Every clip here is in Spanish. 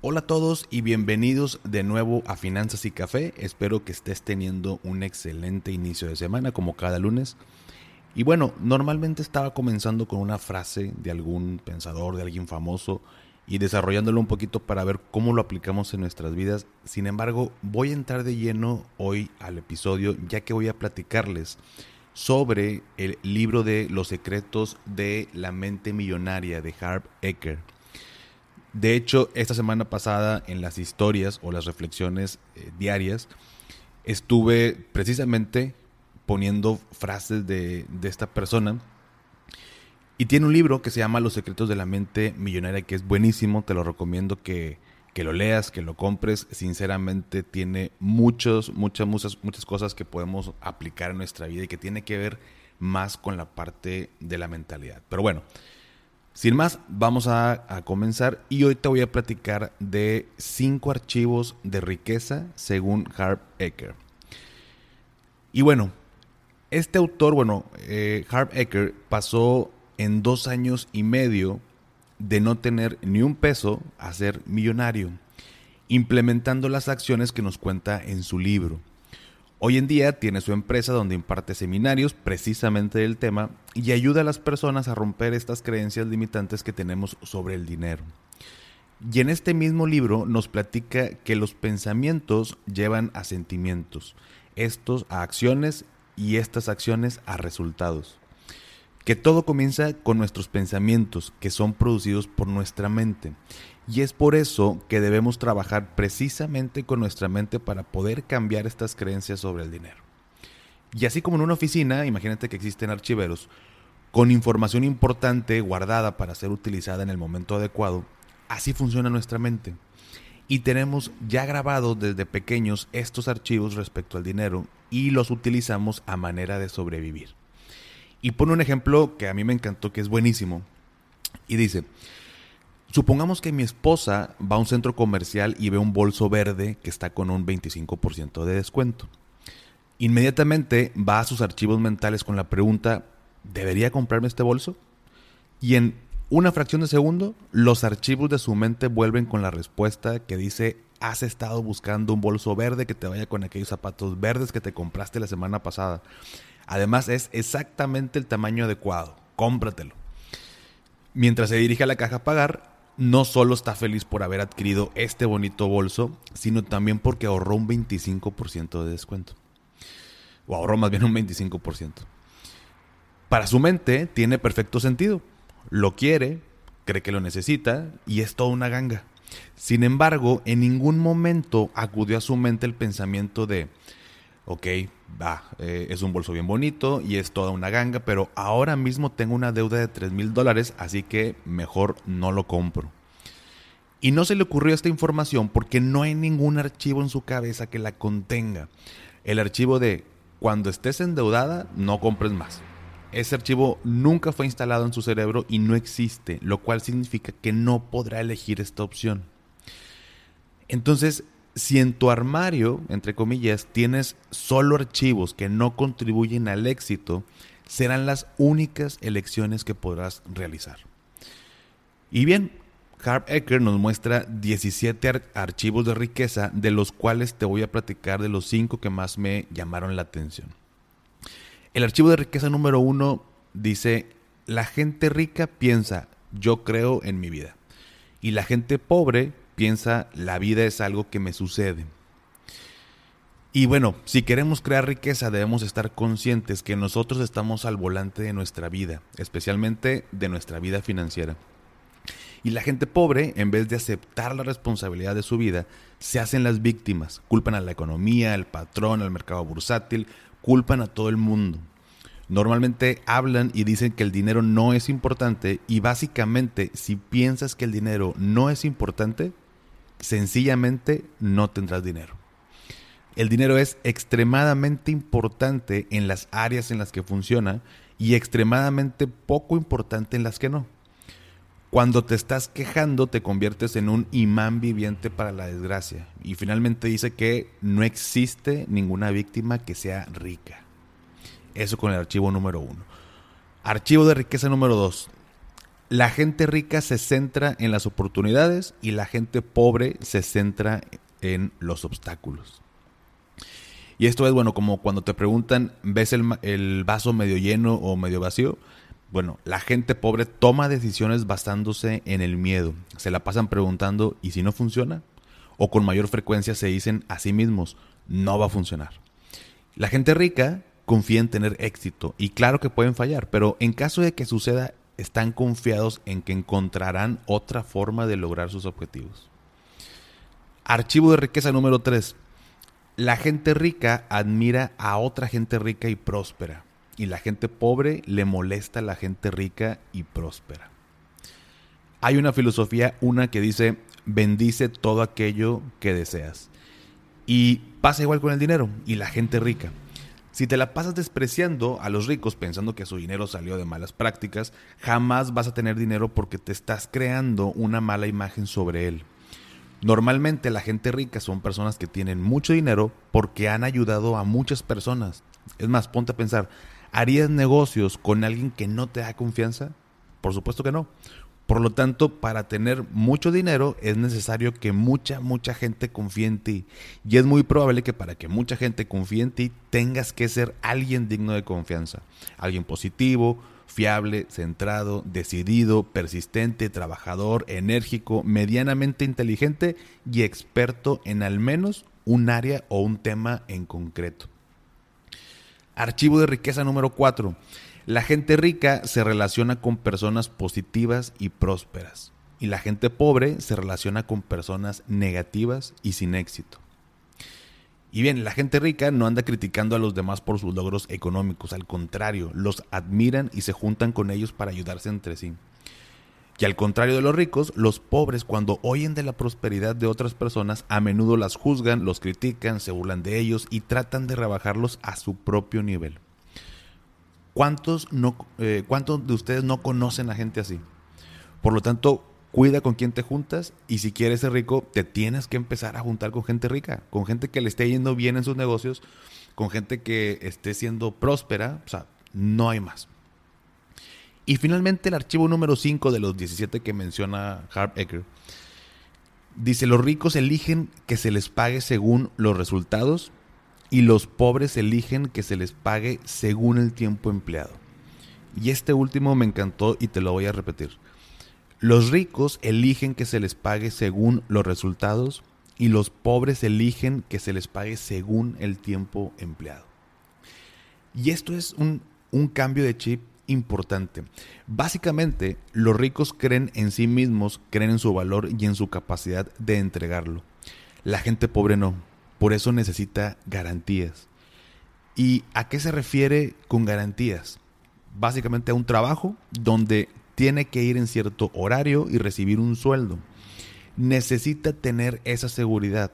Hola a todos y bienvenidos de nuevo a Finanzas y Café. Espero que estés teniendo un excelente inicio de semana como cada lunes. Y bueno, normalmente estaba comenzando con una frase de algún pensador, de alguien famoso y desarrollándolo un poquito para ver cómo lo aplicamos en nuestras vidas. Sin embargo, voy a entrar de lleno hoy al episodio ya que voy a platicarles sobre el libro de Los secretos de la mente millonaria de Harv Eker. De hecho, esta semana pasada en las historias o las reflexiones eh, diarias, estuve precisamente poniendo frases de, esta persona. Y tiene un libro que se llama Los secretos de la mente millonaria, que es buenísimo, te lo recomiendo que, que lo leas, que lo compres. Sinceramente tiene muchos, muchas, muchas, muchas cosas que podemos aplicar en nuestra vida y que tiene que ver más con la parte de la mentalidad. Pero bueno, sin más, vamos a, comenzar y hoy te voy a platicar de cinco archivos de riqueza según Harv Eker. Y bueno, este autor, bueno, eh, Harv Eker pasó en dos años y medio de no tener ni un peso a ser millonario, implementando las acciones que nos cuenta en su libro. Hoy en día tiene su empresa donde imparte seminarios precisamente del tema y ayuda a las personas a romper estas creencias limitantes que tenemos sobre el dinero. Y en este mismo libro nos platica que los pensamientos llevan a sentimientos, estos a acciones y estas acciones a resultados. Que todo comienza con nuestros pensamientos que son producidos por nuestra mente y es por eso que debemos trabajar precisamente con nuestra mente para poder cambiar estas creencias sobre el dinero. Y así como en una oficina, imagínate que existen archiveros, con información importante guardada para ser utilizada en el momento adecuado, así funciona nuestra mente. Y tenemos ya grabados desde pequeños estos archivos respecto al dinero y los utilizamos a manera de sobrevivir. Y pone un ejemplo que a mí me encantó, que es buenísimo. Y dice, Supongamos que mi esposa va a un centro comercial y ve un bolso verde que está con un 25% de descuento. Inmediatamente va a sus archivos mentales con la pregunta, ¿debería comprarme este bolso? Y en una fracción de segundo, los archivos de su mente vuelven con la respuesta que dice, has estado buscando un bolso verde que te vaya con aquellos zapatos verdes que te compraste la semana pasada. Además es exactamente el tamaño adecuado, cómpratelo. Mientras se dirige a la caja a pagar, no solo está feliz por haber adquirido este bonito bolso, sino también porque ahorró un 25% de descuento. O ahorró más bien un 25%. Para su mente tiene perfecto sentido. Lo quiere, cree que lo necesita y es toda una ganga. Sin embargo, en ningún momento acudió a su mente el pensamiento de, ok, va, eh, es un bolso bien bonito y es toda una ganga, pero ahora mismo tengo una deuda de 3 mil dólares, así que mejor no lo compro. Y no se le ocurrió esta información porque no hay ningún archivo en su cabeza que la contenga. El archivo de cuando estés endeudada, no compres más. Ese archivo nunca fue instalado en su cerebro y no existe, lo cual significa que no podrá elegir esta opción. Entonces, si en tu armario, entre comillas, tienes solo archivos que no contribuyen al éxito, serán las únicas elecciones que podrás realizar. Y bien, Harv Eker nos muestra 17 archivos de riqueza, de los cuales te voy a platicar de los 5 que más me llamaron la atención. El archivo de riqueza número 1 dice, la gente rica piensa, yo creo en mi vida. Y la gente pobre piensa la vida es algo que me sucede. Y bueno, si queremos crear riqueza debemos estar conscientes que nosotros estamos al volante de nuestra vida, especialmente de nuestra vida financiera. Y la gente pobre, en vez de aceptar la responsabilidad de su vida, se hacen las víctimas, culpan a la economía, al patrón, al mercado bursátil, culpan a todo el mundo. Normalmente hablan y dicen que el dinero no es importante y básicamente si piensas que el dinero no es importante, sencillamente no tendrás dinero. El dinero es extremadamente importante en las áreas en las que funciona y extremadamente poco importante en las que no. Cuando te estás quejando te conviertes en un imán viviente para la desgracia. Y finalmente dice que no existe ninguna víctima que sea rica. Eso con el archivo número uno. Archivo de riqueza número dos. La gente rica se centra en las oportunidades y la gente pobre se centra en los obstáculos. Y esto es, bueno, como cuando te preguntan, ¿ves el, el vaso medio lleno o medio vacío? Bueno, la gente pobre toma decisiones basándose en el miedo. Se la pasan preguntando, ¿y si no funciona? O con mayor frecuencia se dicen a sí mismos, no va a funcionar. La gente rica confía en tener éxito y claro que pueden fallar, pero en caso de que suceda, están confiados en que encontrarán otra forma de lograr sus objetivos. Archivo de riqueza número 3. La gente rica admira a otra gente rica y próspera y la gente pobre le molesta a la gente rica y próspera. Hay una filosofía, una que dice, bendice todo aquello que deseas. Y pasa igual con el dinero y la gente rica. Si te la pasas despreciando a los ricos pensando que su dinero salió de malas prácticas, jamás vas a tener dinero porque te estás creando una mala imagen sobre él. Normalmente la gente rica son personas que tienen mucho dinero porque han ayudado a muchas personas. Es más, ponte a pensar, ¿Harías negocios con alguien que no te da confianza? Por supuesto que no. Por lo tanto, para tener mucho dinero es necesario que mucha, mucha gente confíe en ti. Y es muy probable que para que mucha gente confíe en ti tengas que ser alguien digno de confianza. Alguien positivo, fiable, centrado, decidido, persistente, trabajador, enérgico, medianamente inteligente y experto en al menos un área o un tema en concreto. Archivo de riqueza número 4. La gente rica se relaciona con personas positivas y prósperas. Y la gente pobre se relaciona con personas negativas y sin éxito. Y bien, la gente rica no anda criticando a los demás por sus logros económicos, al contrario, los admiran y se juntan con ellos para ayudarse entre sí. Y al contrario de los ricos, los pobres cuando oyen de la prosperidad de otras personas a menudo las juzgan, los critican, se burlan de ellos y tratan de rebajarlos a su propio nivel. ¿Cuántos, no, eh, ¿Cuántos de ustedes no conocen a gente así? Por lo tanto, cuida con quién te juntas y si quieres ser rico, te tienes que empezar a juntar con gente rica, con gente que le esté yendo bien en sus negocios, con gente que esté siendo próspera, o sea, no hay más. Y finalmente el archivo número 5 de los 17 que menciona Harp Ecker dice, los ricos eligen que se les pague según los resultados y los pobres eligen que se les pague según el tiempo empleado. Y este último me encantó y te lo voy a repetir. Los ricos eligen que se les pague según los resultados y los pobres eligen que se les pague según el tiempo empleado. Y esto es un, un cambio de chip importante. Básicamente, los ricos creen en sí mismos, creen en su valor y en su capacidad de entregarlo. La gente pobre no. Por eso necesita garantías. ¿Y a qué se refiere con garantías? Básicamente a un trabajo donde tiene que ir en cierto horario y recibir un sueldo. Necesita tener esa seguridad.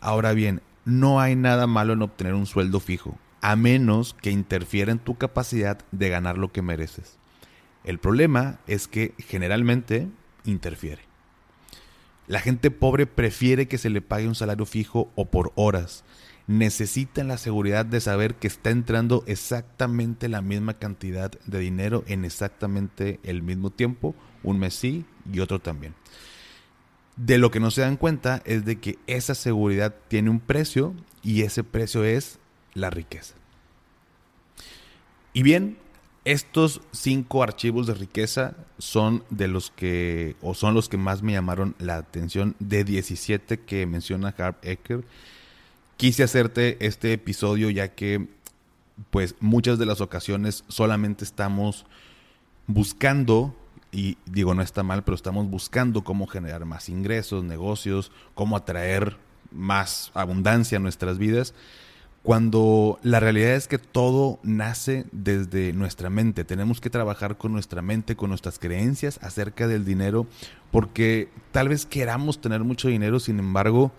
Ahora bien, no hay nada malo en obtener un sueldo fijo a menos que interfiera en tu capacidad de ganar lo que mereces. El problema es que generalmente interfiere. La gente pobre prefiere que se le pague un salario fijo o por horas. Necesitan la seguridad de saber que está entrando exactamente la misma cantidad de dinero en exactamente el mismo tiempo, un mes sí y otro también. De lo que no se dan cuenta es de que esa seguridad tiene un precio y ese precio es la riqueza. Y bien, estos cinco archivos de riqueza son de los que, o son los que más me llamaron la atención de 17 que menciona Harp Ecker. Quise hacerte este episodio ya que, pues, muchas de las ocasiones solamente estamos buscando, y digo no está mal, pero estamos buscando cómo generar más ingresos, negocios, cómo atraer más abundancia a nuestras vidas cuando la realidad es que todo nace desde nuestra mente. Tenemos que trabajar con nuestra mente, con nuestras creencias acerca del dinero, porque tal vez queramos tener mucho dinero, sin embargo,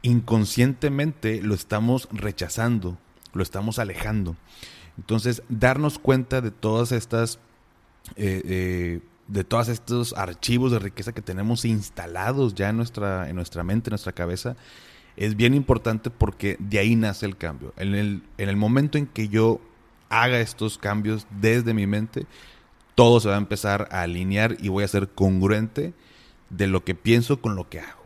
inconscientemente lo estamos rechazando, lo estamos alejando. Entonces, darnos cuenta de todas estas, eh, eh, de todos estos archivos de riqueza que tenemos instalados ya nuestra, en nuestra mente, en nuestra cabeza, es bien importante porque de ahí nace el cambio. En el, en el momento en que yo haga estos cambios desde mi mente, todo se va a empezar a alinear y voy a ser congruente de lo que pienso con lo que hago.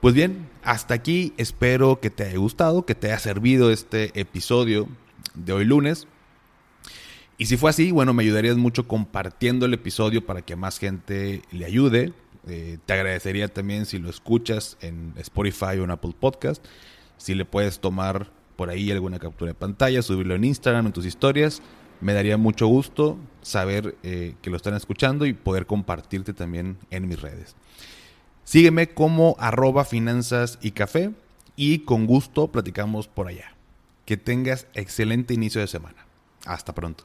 Pues bien, hasta aquí espero que te haya gustado, que te haya servido este episodio de hoy lunes. Y si fue así, bueno, me ayudarías mucho compartiendo el episodio para que más gente le ayude. Eh, te agradecería también si lo escuchas en Spotify o en Apple Podcast. Si le puedes tomar por ahí alguna captura de pantalla, subirlo en Instagram, en tus historias. Me daría mucho gusto saber eh, que lo están escuchando y poder compartirte también en mis redes. Sígueme como arroba finanzas y café y con gusto platicamos por allá. Que tengas excelente inicio de semana. Hasta pronto.